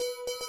you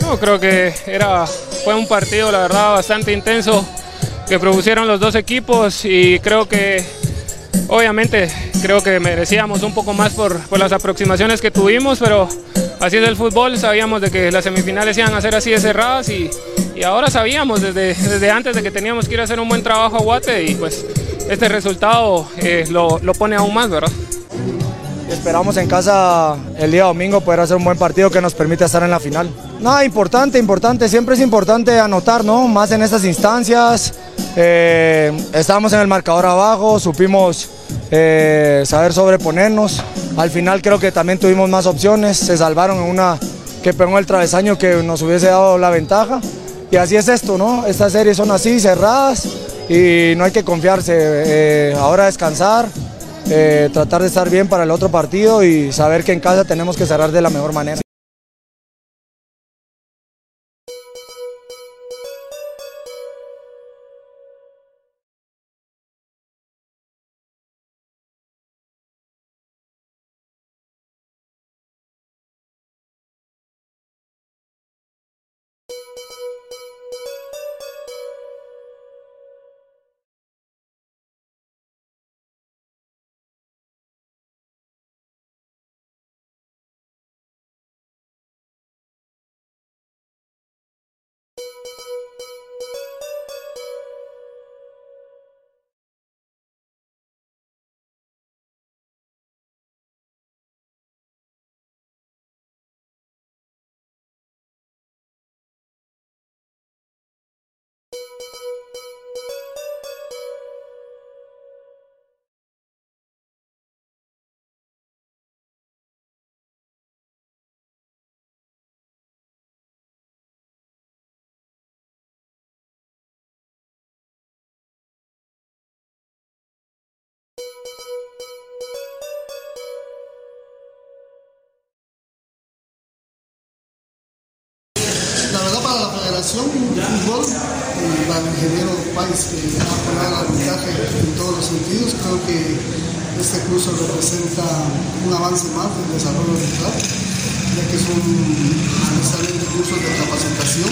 No, creo que era, fue un partido, la verdad, bastante intenso que propusieron los dos equipos y creo que, obviamente, creo que merecíamos un poco más por, las aproximaciones que tuvimos, pero así es el fútbol, sabíamos de que las semifinales iban a ser así de cerradas y, ahora sabíamos desde, desde antes de que teníamos que ir a hacer un buen trabajo a Guate y pues este resultado eh, lo, lo pone aún más, ¿verdad? Esperamos en casa el día domingo poder hacer un buen partido que nos permite estar en la final. Nada, importante, importante, siempre es importante anotar, ¿no? Más en estas instancias. Eh, estábamos en el marcador abajo, supimos eh, saber sobreponernos. Al final creo que también tuvimos más opciones, se salvaron en una que pegó el travesaño que nos hubiese dado la ventaja. Y así es esto, ¿no? Estas series son así, cerradas y no hay que confiarse. Eh, ahora descansar, eh, tratar de estar bien para el otro partido y saber que en casa tenemos que cerrar de la mejor manera. you fútbol, para el ingeniero País que ha apoyado el arbitraje en todos los sentidos, creo que este curso representa un avance más del desarrollo arbitral, ya que son especialmente cursos de capacitación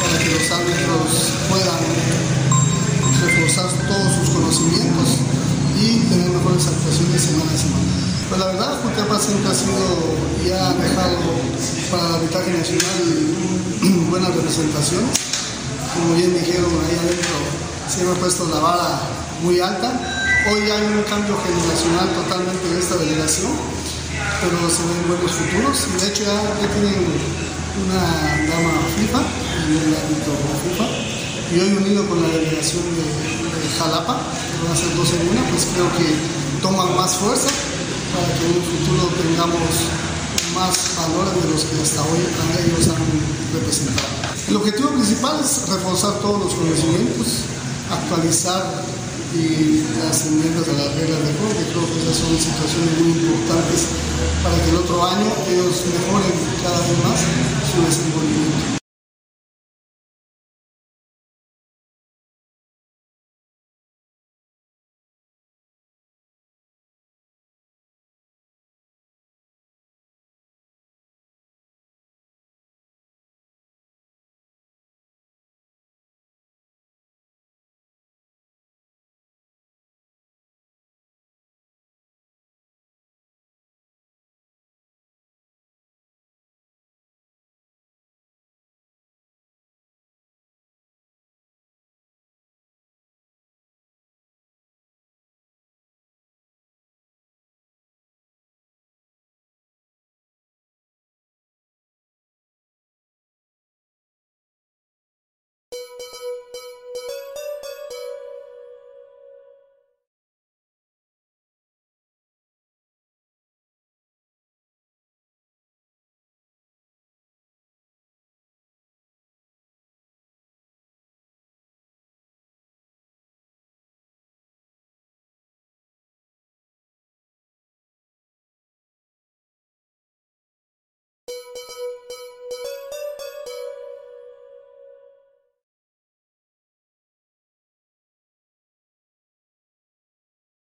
para que los árbitros puedan reforzar todos sus conocimientos y tener mejores actuaciones semana a semana. Pues la verdad, Jutepa siempre ha sido y ha dejado para el arbitraje nacional buena representación. Como bien dijeron ahí adentro, siempre ha puesto la vara muy alta. Hoy hay un cambio generacional totalmente en esta delegación, pero se ven buenos futuros. Y de hecho ya, tienen una dama FIFA, en el ámbito FIFA. Y hoy unido con la delegación de, Jalapa, que van a ser dos en una, pues creo que toman más fuerza para que en un futuro tengamos más valores de los que hasta hoy ellos han representado. El objetivo principal es reforzar todos los conocimientos, actualizar y las enmiendas de las reglas de juego, que creo que esas son situaciones muy importantes para que el otro año ellos mejoren cada vez más su desenvolvimiento.